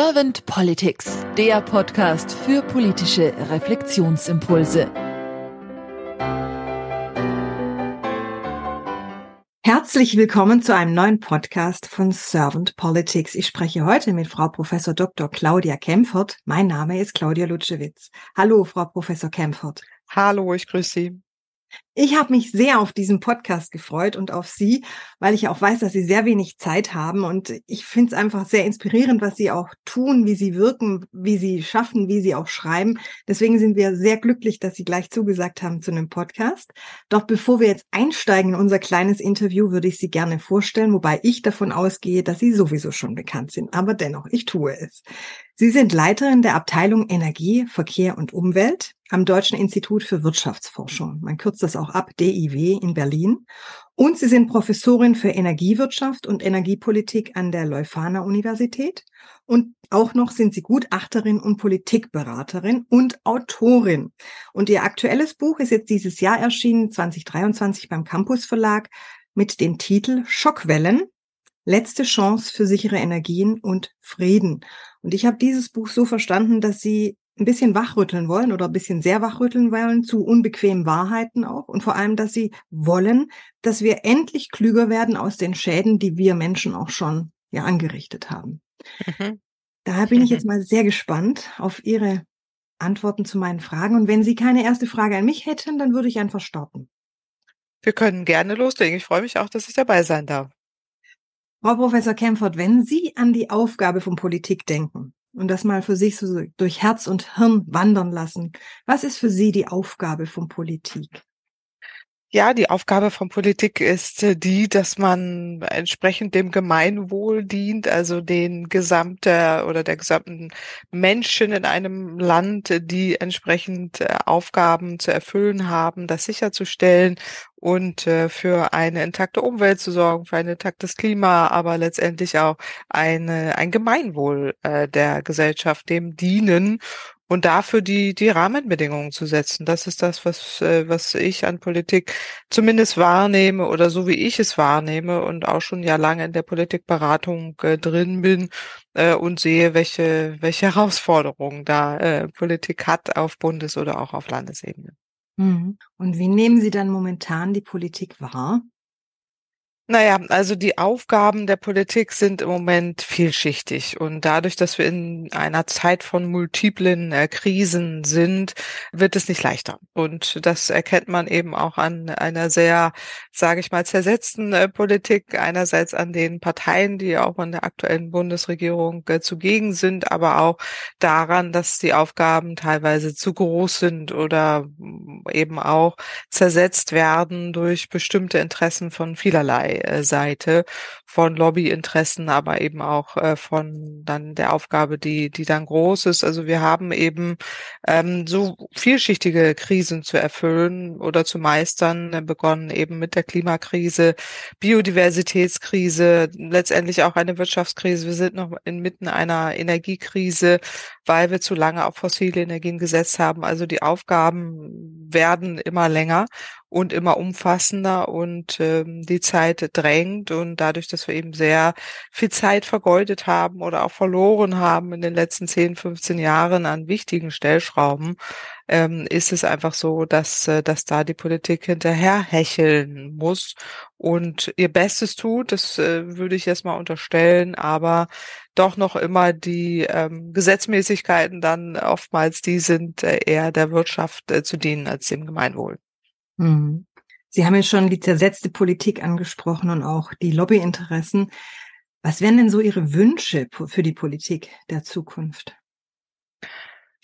Servant Politics, der Podcast für politische Reflexionsimpulse. Herzlich willkommen zu einem neuen Podcast von Servant Politics. Ich spreche heute mit Frau Professor Dr. Claudia Kempfert. Mein Name ist Claudia Lutschewitz. Hallo, Frau Professor Kempfert. Hallo, ich grüße Sie. Ich habe mich sehr auf diesen Podcast gefreut und auf Sie, weil ich auch weiß, dass Sie sehr wenig Zeit haben. Und ich finde es einfach sehr inspirierend, was Sie auch tun, wie Sie wirken, wie Sie schaffen, wie Sie auch schreiben. Deswegen sind wir sehr glücklich, dass Sie gleich zugesagt haben zu einem Podcast. Doch bevor wir jetzt einsteigen in unser kleines Interview, würde ich Sie gerne vorstellen, wobei ich davon ausgehe, dass Sie sowieso schon bekannt sind. Aber dennoch, ich tue es. Sie sind Leiterin der Abteilung Energie, Verkehr und Umwelt am Deutschen Institut für Wirtschaftsforschung. Man kürzt das auch ab, DIW in Berlin. Und Sie sind Professorin für Energiewirtschaft und Energiepolitik an der Leuphana Universität. Und auch noch sind Sie Gutachterin und Politikberaterin und Autorin. Und Ihr aktuelles Buch ist jetzt dieses Jahr erschienen, 2023 beim Campus Verlag, mit dem Titel Schockwellen, letzte Chance für sichere Energien und Frieden. Und ich habe dieses Buch so verstanden, dass sie ein bisschen wachrütteln wollen oder ein bisschen sehr wachrütteln wollen zu unbequemen Wahrheiten auch und vor allem, dass sie wollen, dass wir endlich klüger werden aus den Schäden, die wir Menschen auch schon ja angerichtet haben. Mhm. Daher bin ich jetzt mhm. mal sehr gespannt auf Ihre Antworten zu meinen Fragen. Und wenn Sie keine erste Frage an mich hätten, dann würde ich einfach starten. Wir können gerne loslegen. Ich freue mich auch, dass ich dabei sein darf. Frau Professor Kempfert, wenn Sie an die Aufgabe von Politik denken und das mal für sich so durch Herz und Hirn wandern lassen, was ist für Sie die Aufgabe von Politik? Ja, die Aufgabe von Politik ist äh, die, dass man entsprechend dem Gemeinwohl dient, also den gesamten oder der gesamten Menschen in einem Land, die entsprechend äh, Aufgaben zu erfüllen haben, das sicherzustellen und äh, für eine intakte Umwelt zu sorgen, für ein intaktes Klima, aber letztendlich auch eine, ein Gemeinwohl der Gesellschaft dem dienen und dafür die, die Rahmenbedingungen zu setzen. Das ist das, was, äh, was ich an Politik zumindest wahrnehme oder so wie ich es wahrnehme und auch schon ja lange in der Politikberatung äh, drin bin äh, und sehe, welche, welche Herausforderungen da äh, Politik hat auf Bundes- oder auch auf Landesebene. Mhm. Und wie nehmen Sie dann momentan die Politik wahr? Naja, also die Aufgaben der Politik sind im Moment vielschichtig und dadurch, dass wir in einer Zeit von multiplen äh, Krisen sind, wird es nicht leichter. Und das erkennt man eben auch an einer sehr, sage ich mal, zersetzten äh, Politik. Einerseits an den Parteien, die auch in der aktuellen Bundesregierung äh, zugegen sind, aber auch daran, dass die Aufgaben teilweise zu groß sind oder mm, eben auch zersetzt werden durch bestimmte Interessen von vielerlei Seite von Lobbyinteressen, aber eben auch äh, von dann der Aufgabe, die, die dann groß ist. Also wir haben eben ähm, so vielschichtige Krisen zu erfüllen oder zu meistern, äh, begonnen eben mit der Klimakrise, Biodiversitätskrise, letztendlich auch eine Wirtschaftskrise. Wir sind noch inmitten einer Energiekrise, weil wir zu lange auf fossile Energien gesetzt haben. Also die Aufgaben werden immer länger und immer umfassender und ähm, die Zeit drängt und dadurch, dass wir eben sehr viel Zeit vergeudet haben oder auch verloren haben in den letzten 10, 15 Jahren an wichtigen Stellschrauben, ähm, ist es einfach so, dass, äh, dass da die Politik hinterher hecheln muss und ihr Bestes tut. Das äh, würde ich jetzt mal unterstellen, aber doch noch immer die ähm, Gesetzmäßigkeiten dann oftmals die sind, äh, eher der Wirtschaft äh, zu dienen als dem Gemeinwohl. Mhm. Sie haben ja schon die zersetzte Politik angesprochen und auch die Lobbyinteressen. Was wären denn so Ihre Wünsche für die Politik der Zukunft?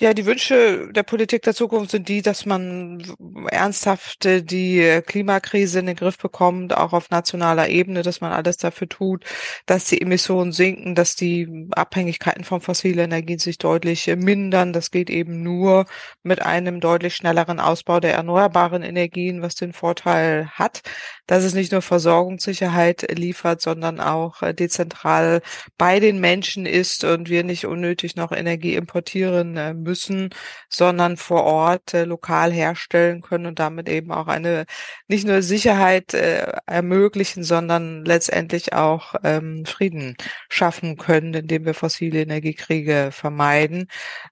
Ja, die Wünsche der Politik der Zukunft sind die, dass man ernsthaft die Klimakrise in den Griff bekommt, auch auf nationaler Ebene, dass man alles dafür tut, dass die Emissionen sinken, dass die Abhängigkeiten von fossilen Energien sich deutlich mindern. Das geht eben nur mit einem deutlich schnelleren Ausbau der erneuerbaren Energien, was den Vorteil hat, dass es nicht nur Versorgungssicherheit liefert, sondern auch dezentral bei den Menschen ist und wir nicht unnötig noch Energie importieren müssen, sondern vor Ort äh, lokal herstellen können und damit eben auch eine nicht nur Sicherheit äh, ermöglichen, sondern letztendlich auch ähm, Frieden schaffen können, indem wir fossile Energiekriege vermeiden.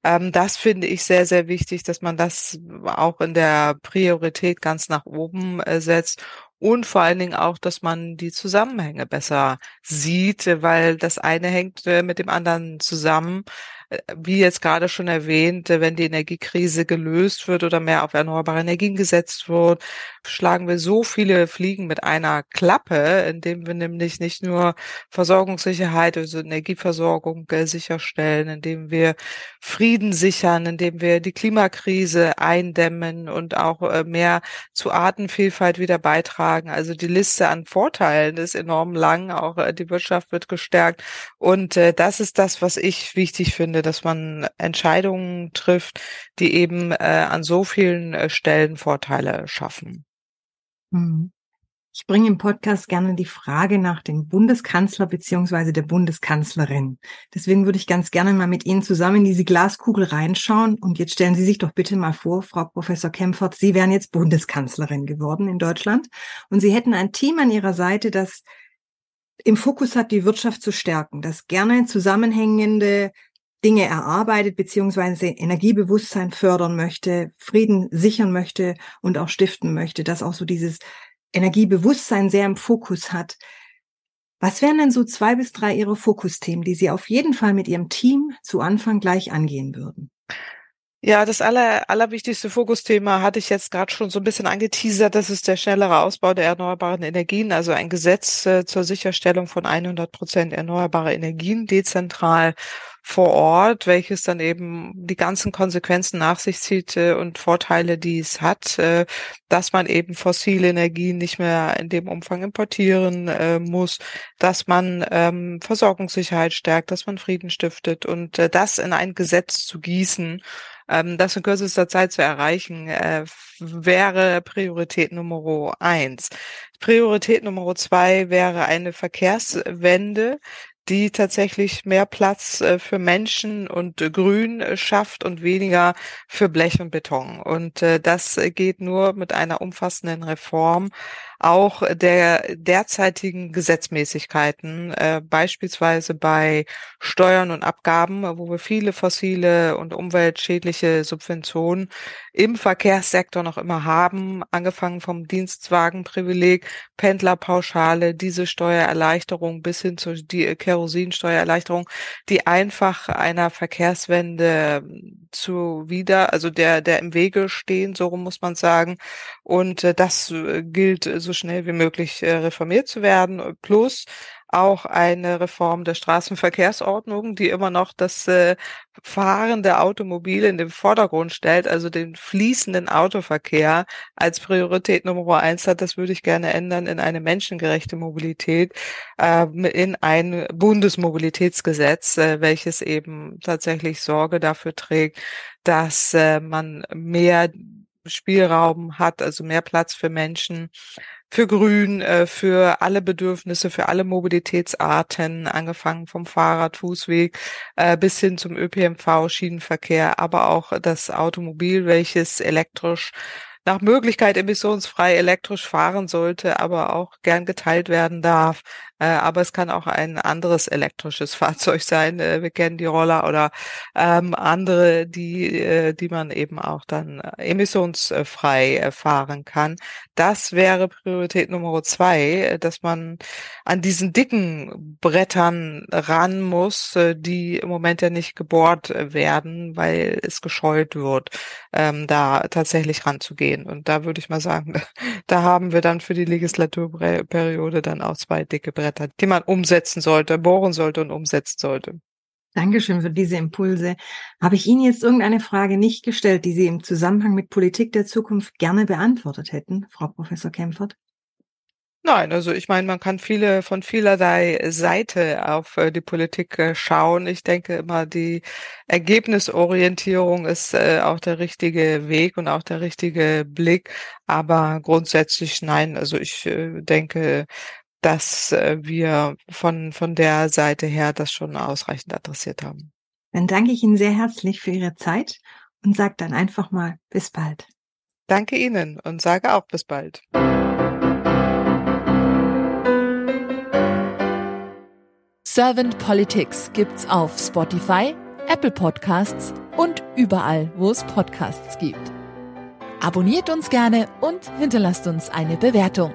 Ähm, das finde ich sehr, sehr wichtig, dass man das auch in der Priorität ganz nach oben äh, setzt und vor allen Dingen auch, dass man die Zusammenhänge besser sieht, weil das eine hängt äh, mit dem anderen zusammen. Äh, wie jetzt gerade schon erwähnt, äh, wenn die Energiekrise gelöst wird oder mehr auf erneuerbare Energien gesetzt wird, schlagen wir so viele Fliegen mit einer Klappe, indem wir nämlich nicht nur Versorgungssicherheit, also Energieversorgung sicherstellen, indem wir Frieden sichern, indem wir die Klimakrise eindämmen und auch mehr zu Artenvielfalt wieder beitragen. Also die Liste an Vorteilen ist enorm lang, auch die Wirtschaft wird gestärkt. Und das ist das, was ich wichtig finde, dass man Entscheidungen trifft, die eben äh, an so vielen äh, Stellen Vorteile schaffen. Mhm. Ich bringe im Podcast gerne die Frage nach dem Bundeskanzler beziehungsweise der Bundeskanzlerin. Deswegen würde ich ganz gerne mal mit Ihnen zusammen in diese Glaskugel reinschauen. Und jetzt stellen Sie sich doch bitte mal vor, Frau Professor Kempfert, Sie wären jetzt Bundeskanzlerin geworden in Deutschland und Sie hätten ein Team an Ihrer Seite, das im Fokus hat, die Wirtschaft zu stärken, das gerne zusammenhängende Dinge erarbeitet beziehungsweise Energiebewusstsein fördern möchte, Frieden sichern möchte und auch stiften möchte, dass auch so dieses Energiebewusstsein sehr im Fokus hat. Was wären denn so zwei bis drei Ihre Fokusthemen, die Sie auf jeden Fall mit Ihrem Team zu Anfang gleich angehen würden? Ja, das aller, allerwichtigste Fokusthema hatte ich jetzt gerade schon so ein bisschen angeteasert. Das ist der schnellere Ausbau der erneuerbaren Energien, also ein Gesetz äh, zur Sicherstellung von 100 Prozent erneuerbare Energien dezentral vor Ort, welches dann eben die ganzen Konsequenzen nach sich zieht äh, und Vorteile, die es hat, äh, dass man eben fossile Energien nicht mehr in dem Umfang importieren äh, muss, dass man ähm, Versorgungssicherheit stärkt, dass man Frieden stiftet und äh, das in ein Gesetz zu gießen, ähm, das in kürzester Zeit zu erreichen, äh, wäre Priorität Nummer eins. Priorität Nummer zwei wäre eine Verkehrswende, die tatsächlich mehr Platz äh, für Menschen und äh, Grün äh, schafft und weniger für Blech und Beton. Und das geht nur mit einer umfassenden Reform auch der derzeitigen Gesetzmäßigkeiten, äh, beispielsweise bei Steuern und Abgaben, wo wir viele fossile und umweltschädliche Subventionen im Verkehrssektor noch immer haben, angefangen vom Dienstwagenprivileg, Pendlerpauschale, diese Steuererleichterung bis hin zur die Kerosinsteuererleichterung, die einfach einer Verkehrswende zuwider, also der, der im Wege stehen, so muss man sagen. Und äh, das äh, gilt so schnell wie möglich äh, reformiert zu werden. Plus auch eine Reform der Straßenverkehrsordnung, die immer noch das äh, fahrende Automobil in den Vordergrund stellt, also den fließenden Autoverkehr als Priorität Nummer eins hat. Das würde ich gerne ändern in eine menschengerechte Mobilität, äh, in ein Bundesmobilitätsgesetz, äh, welches eben tatsächlich Sorge dafür trägt, dass äh, man mehr Spielraum hat, also mehr Platz für Menschen, für Grün, äh, für alle Bedürfnisse, für alle Mobilitätsarten, angefangen vom Fahrrad, Fußweg äh, bis hin zum ÖPNV, Schienenverkehr, aber auch das Automobil, welches elektrisch nach Möglichkeit emissionsfrei elektrisch fahren sollte, aber auch gern geteilt werden darf. Äh, aber es kann auch ein anderes elektrisches Fahrzeug sein. Äh, wir kennen die Roller oder ähm, andere, die, äh, die man eben auch dann emissionsfrei fahren kann. Das wäre Priorität Nummer zwei, dass man an diesen dicken Brettern ran muss, die im Moment ja nicht gebohrt werden, weil es gescheut wird, ähm, da tatsächlich ranzugehen. Und da würde ich mal sagen, da haben wir dann für die Legislaturperiode dann auch zwei dicke Bretter hat, die man umsetzen sollte, bohren sollte und umsetzen sollte. Dankeschön für diese Impulse. Habe ich Ihnen jetzt irgendeine Frage nicht gestellt, die Sie im Zusammenhang mit Politik der Zukunft gerne beantwortet hätten, Frau Professor Kempfert? Nein, also ich meine, man kann viele von vielerlei Seite auf äh, die Politik äh, schauen. Ich denke immer, die Ergebnisorientierung ist äh, auch der richtige Weg und auch der richtige Blick. Aber grundsätzlich nein. Also ich denke, dass äh, wir von, von der Seite her das schon ausreichend adressiert haben. Dann danke ich Ihnen sehr herzlich für Ihre Zeit und sage dann einfach mal bis bald. Danke Ihnen und sage auch bis bald. Servant Politics gibt's auf Spotify, Apple Podcasts und überall, wo es Podcasts gibt. Abonniert uns gerne und hinterlasst uns eine Bewertung.